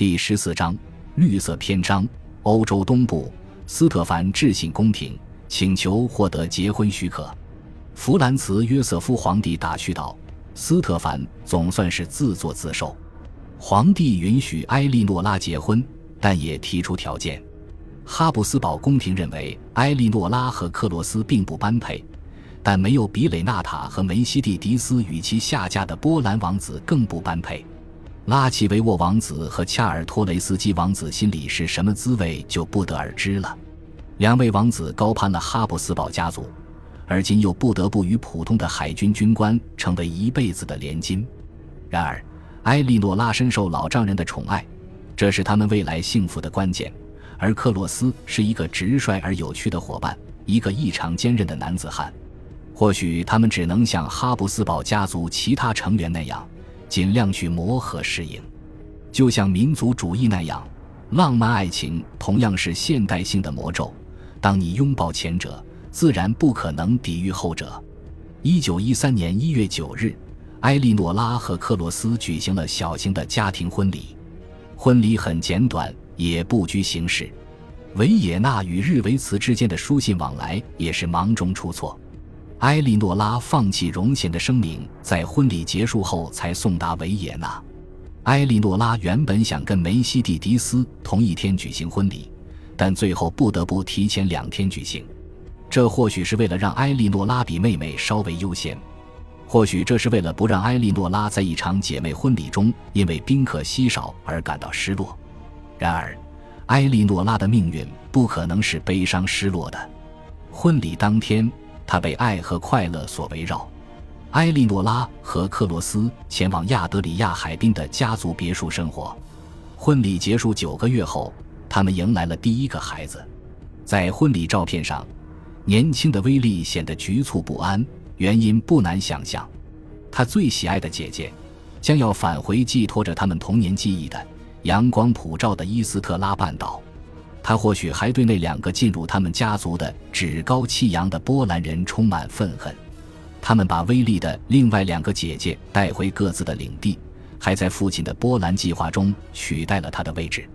第十四章绿色篇章。欧洲东部，斯特凡致信宫廷，请求获得结婚许可。弗兰茨·约瑟夫皇帝打趣道：“斯特凡总算是自作自受。”皇帝允许埃莉诺拉结婚，但也提出条件。哈布斯堡宫廷认为埃莉诺拉和克洛斯并不般配，但没有比雷纳塔和梅西蒂迪斯与其下嫁的波兰王子更不般配。拉齐维沃王子和恰尔托雷斯基王子心里是什么滋味，就不得而知了。两位王子高攀了哈布斯堡家族，而今又不得不与普通的海军军官成为一辈子的连襟。然而。埃莉诺拉深受老丈人的宠爱，这是他们未来幸福的关键。而克洛斯是一个直率而有趣的伙伴，一个异常坚韧的男子汉。或许他们只能像哈布斯堡家族其他成员那样，尽量去磨合适应。就像民族主义那样，浪漫爱情同样是现代性的魔咒。当你拥抱前者，自然不可能抵御后者。一九一三年一月九日。埃莉诺拉和克洛斯举行了小型的家庭婚礼，婚礼很简短，也不拘形式。维也纳与日维茨之间的书信往来也是忙中出错。埃莉诺拉放弃荣贤的声明，在婚礼结束后才送达维也纳。埃莉诺拉原本想跟梅西蒂迪斯同一天举行婚礼，但最后不得不提前两天举行。这或许是为了让埃莉诺拉比妹妹稍微优先。或许这是为了不让埃莉诺拉在一场姐妹婚礼中因为宾客稀少而感到失落。然而，埃莉诺拉的命运不可能是悲伤失落的。婚礼当天，他被爱和快乐所围绕。埃莉诺拉和克罗斯前往亚德里亚海滨的家族别墅生活。婚礼结束九个月后，他们迎来了第一个孩子。在婚礼照片上，年轻的威利显得局促不安。原因不难想象，他最喜爱的姐姐将要返回寄托着他们童年记忆的阳光普照的伊斯特拉半岛。他或许还对那两个进入他们家族的趾高气扬的波兰人充满愤恨。他们把威利的另外两个姐姐带回各自的领地，还在父亲的波兰计划中取代了他的位置。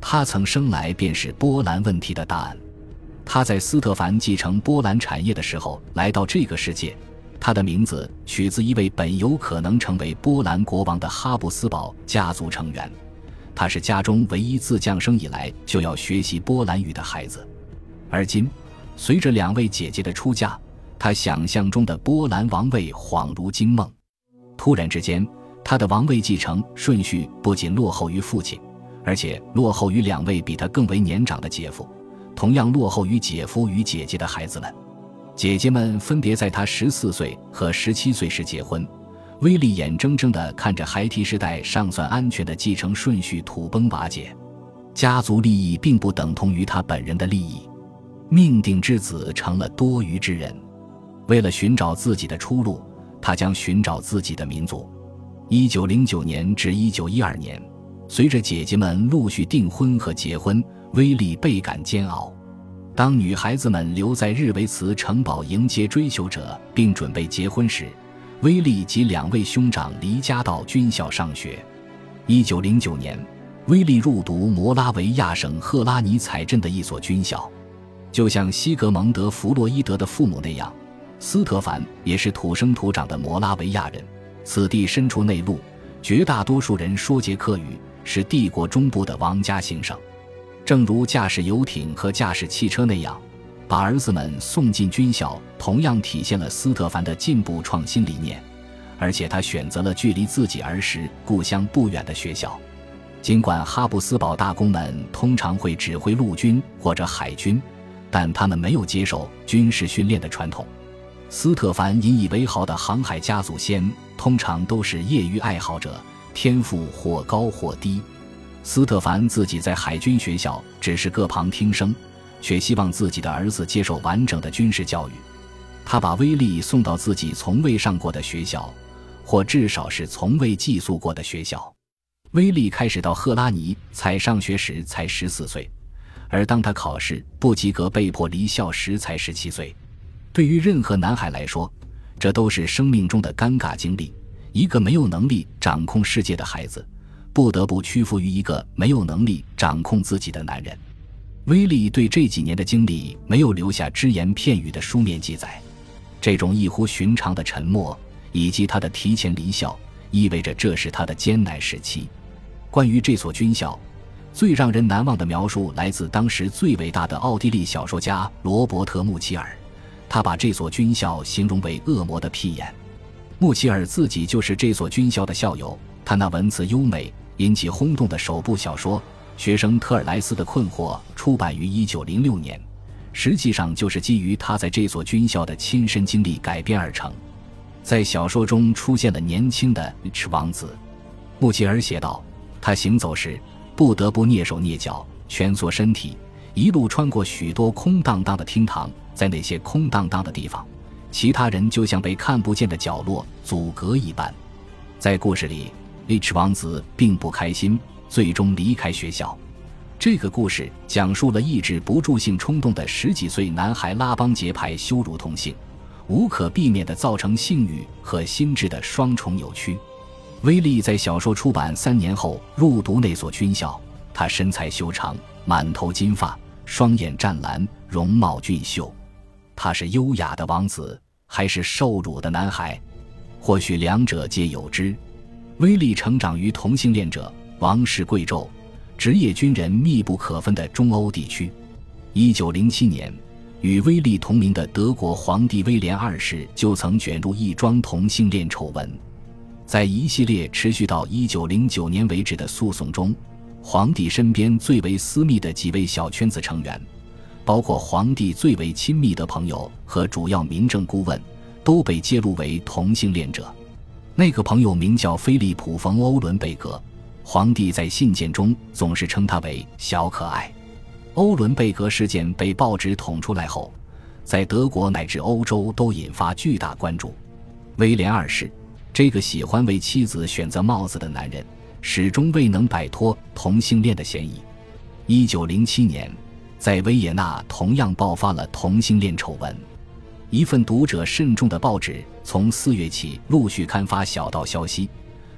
他曾生来便是波兰问题的答案。他在斯特凡继承波兰产业的时候来到这个世界，他的名字取自一位本有可能成为波兰国王的哈布斯堡家族成员。他是家中唯一自降生以来就要学习波兰语的孩子。而今，随着两位姐姐的出嫁，他想象中的波兰王位恍如惊梦。突然之间，他的王位继承顺序不仅落后于父亲，而且落后于两位比他更为年长的姐夫。同样落后于姐夫与姐姐的孩子们，姐姐们分别在他十四岁和十七岁时结婚。威力眼睁睁地看着孩提时代尚算安全的继承顺序土崩瓦解，家族利益并不等同于他本人的利益。命定之子成了多余之人，为了寻找自己的出路，他将寻找自己的民族。一九零九年至一九一二年，随着姐姐们陆续订婚和结婚。威力倍感煎熬。当女孩子们留在日维茨城堡迎接追求者，并准备结婚时，威利及两位兄长离家到军校上学。一九零九年，威利入读摩拉维亚省赫拉尼采镇的一所军校。就像西格蒙德·弗洛伊德的父母那样，斯特凡也是土生土长的摩拉维亚人。此地身处内陆，绝大多数人说捷克语，是帝国中部的王家行省。正如驾驶游艇和驾驶汽车那样，把儿子们送进军校，同样体现了斯特凡的进步创新理念。而且他选择了距离自己儿时故乡不远的学校。尽管哈布斯堡大公们通常会指挥陆军或者海军，但他们没有接受军事训练的传统。斯特凡引以为豪的航海家祖先通常都是业余爱好者，天赋或高或低。斯特凡自己在海军学校只是各旁听生，却希望自己的儿子接受完整的军事教育。他把威利送到自己从未上过的学校，或至少是从未寄宿过的学校。威利开始到赫拉尼才上学时才十四岁，而当他考试不及格被迫离校时才十七岁。对于任何男孩来说，这都是生命中的尴尬经历。一个没有能力掌控世界的孩子。不得不屈服于一个没有能力掌控自己的男人。威利对这几年的经历没有留下只言片语的书面记载，这种异乎寻常的沉默以及他的提前离校，意味着这是他的艰难时期。关于这所军校，最让人难忘的描述来自当时最伟大的奥地利小说家罗伯特·穆齐尔，他把这所军校形容为“恶魔的屁眼”。穆齐尔自己就是这所军校的校友，他那文字优美、引起轰动的首部小说《学生特尔莱斯的困惑》出版于1906年，实际上就是基于他在这所军校的亲身经历改编而成。在小说中出现了年轻的 H 王子，穆齐尔写道：“他行走时不得不蹑手蹑脚，蜷缩身体，一路穿过许多空荡荡的厅堂，在那些空荡荡的地方。”其他人就像被看不见的角落阻隔一般，在故事里，H 王子并不开心，最终离开学校。这个故事讲述了抑制不住性冲动的十几岁男孩拉帮结派羞辱同性，无可避免地造成性欲和心智的双重扭曲。威利在小说出版三年后入读那所军校，他身材修长，满头金发，双眼湛蓝，容貌俊秀。他是优雅的王子，还是受辱的男孩？或许两者皆有之。威利成长于同性恋者、王室贵胄、职业军人密不可分的中欧地区。一九零七年，与威利同名的德国皇帝威廉二世就曾卷入一桩同性恋丑闻。在一系列持续到一九零九年为止的诉讼中，皇帝身边最为私密的几位小圈子成员。包括皇帝最为亲密的朋友和主要民政顾问，都被揭露为同性恋者。那个朋友名叫菲利普·冯·欧伦贝格，皇帝在信件中总是称他为“小可爱”。欧伦贝格事件被报纸捅出来后，在德国乃至欧洲都引发巨大关注。威廉二世这个喜欢为妻子选择帽子的男人，始终未能摆脱同性恋的嫌疑。一九零七年。在维也纳同样爆发了同性恋丑闻，一份读者慎重的报纸从四月起陆续刊发小道消息，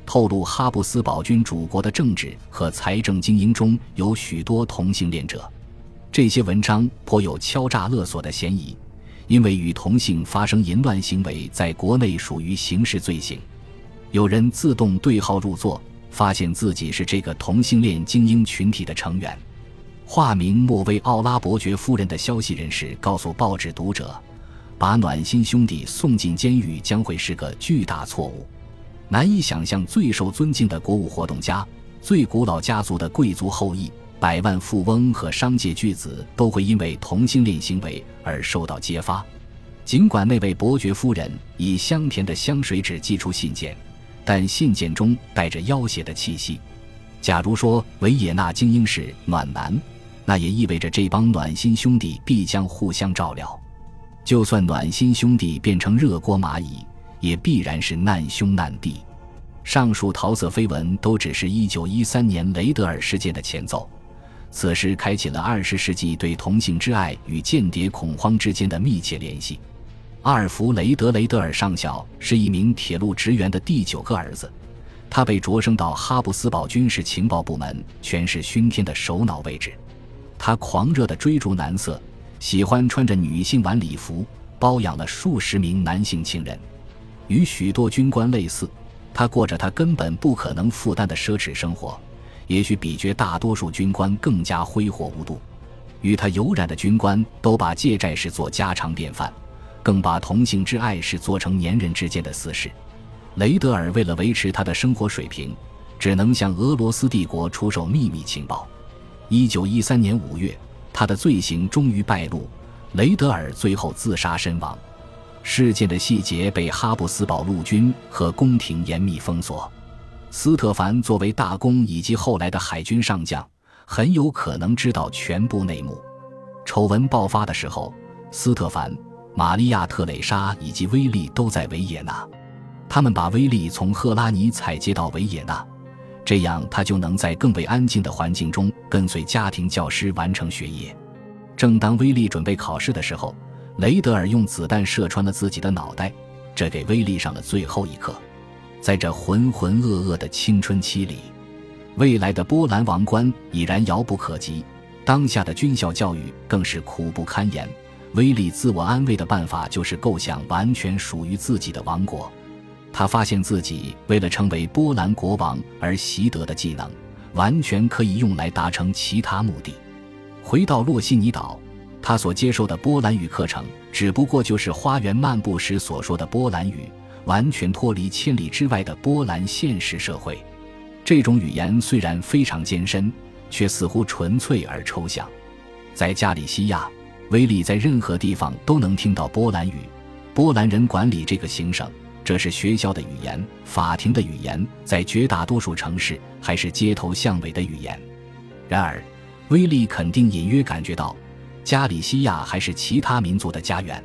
透露哈布斯堡君主国的政治和财政精英中有许多同性恋者。这些文章颇有敲诈勒索的嫌疑，因为与同性发生淫乱行为在国内属于刑事罪行。有人自动对号入座，发现自己是这个同性恋精英群体的成员。化名莫威奥拉伯爵夫人的消息人士告诉报纸读者：“把暖心兄弟送进监狱将会是个巨大错误。难以想象，最受尊敬的国务活动家、最古老家族的贵族后裔、百万富翁和商界巨子都会因为同性恋行为而受到揭发。尽管那位伯爵夫人以香甜的香水纸寄出信件，但信件中带着要挟的气息。假如说维也纳精英是暖男。”那也意味着这帮暖心兄弟必将互相照料，就算暖心兄弟变成热锅蚂蚁，也必然是难兄难弟。上述桃色绯闻都只是一九一三年雷德尔事件的前奏，此时开启了二十世纪对同性之爱与间谍恐慌之间的密切联系。阿尔弗雷德·雷德尔上校是一名铁路职员的第九个儿子，他被擢升到哈布斯堡军事情报部门，权势熏天的首脑位置。他狂热地追逐男色，喜欢穿着女性晚礼服，包养了数十名男性情人。与许多军官类似，他过着他根本不可能负担的奢侈生活，也许比绝大多数军官更加挥霍无度。与他有染的军官都把借债视作家常便饭，更把同性之爱视作成年人之间的私事。雷德尔为了维持他的生活水平，只能向俄罗斯帝国出售秘密情报。一九一三年五月，他的罪行终于败露，雷德尔最后自杀身亡。事件的细节被哈布斯堡陆军和宫廷严密封锁。斯特凡作为大公以及后来的海军上将，很有可能知道全部内幕。丑闻爆发的时候，斯特凡、玛利亚·特蕾莎以及威利都在维也纳，他们把威利从赫拉尼采接到维也纳。这样，他就能在更为安静的环境中跟随家庭教师完成学业。正当威利准备考试的时候，雷德尔用子弹射穿了自己的脑袋，这给威利上了最后一课。在这浑浑噩噩的青春期里，未来的波兰王冠已然遥不可及，当下的军校教育更是苦不堪言。威力自我安慰的办法就是构想完全属于自己的王国。他发现自己为了成为波兰国王而习得的技能，完全可以用来达成其他目的。回到洛西尼岛，他所接受的波兰语课程只不过就是花园漫步时所说的波兰语，完全脱离千里之外的波兰现实社会。这种语言虽然非常艰深，却似乎纯粹而抽象。在加利西亚。威利在任何地方都能听到波兰语，波兰人管理这个行省，这是学校的语言，法庭的语言，在绝大多数城市还是街头巷尾的语言。然而，威利肯定隐约感觉到，加里西亚还是其他民族的家园。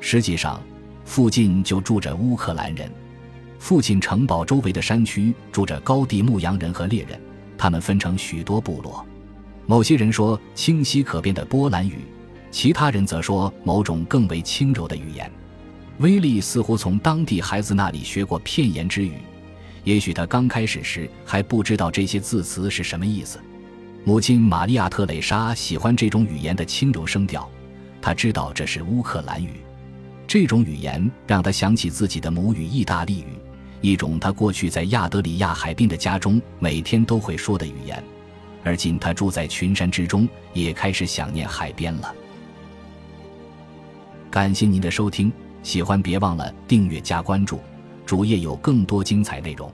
实际上，附近就住着乌克兰人，附近城堡周围的山区住着高地牧羊人和猎人，他们分成许多部落。某些人说清晰可辨的波兰语。其他人则说某种更为轻柔的语言。威利似乎从当地孩子那里学过片言之语，也许他刚开始时还不知道这些字词是什么意思。母亲玛利亚·特蕾莎喜欢这种语言的轻柔声调，她知道这是乌克兰语。这种语言让她想起自己的母语意大利语，一种她过去在亚德里亚海滨的家中每天都会说的语言。而今他住在群山之中，也开始想念海边了。感谢您的收听，喜欢别忘了订阅加关注，主页有更多精彩内容。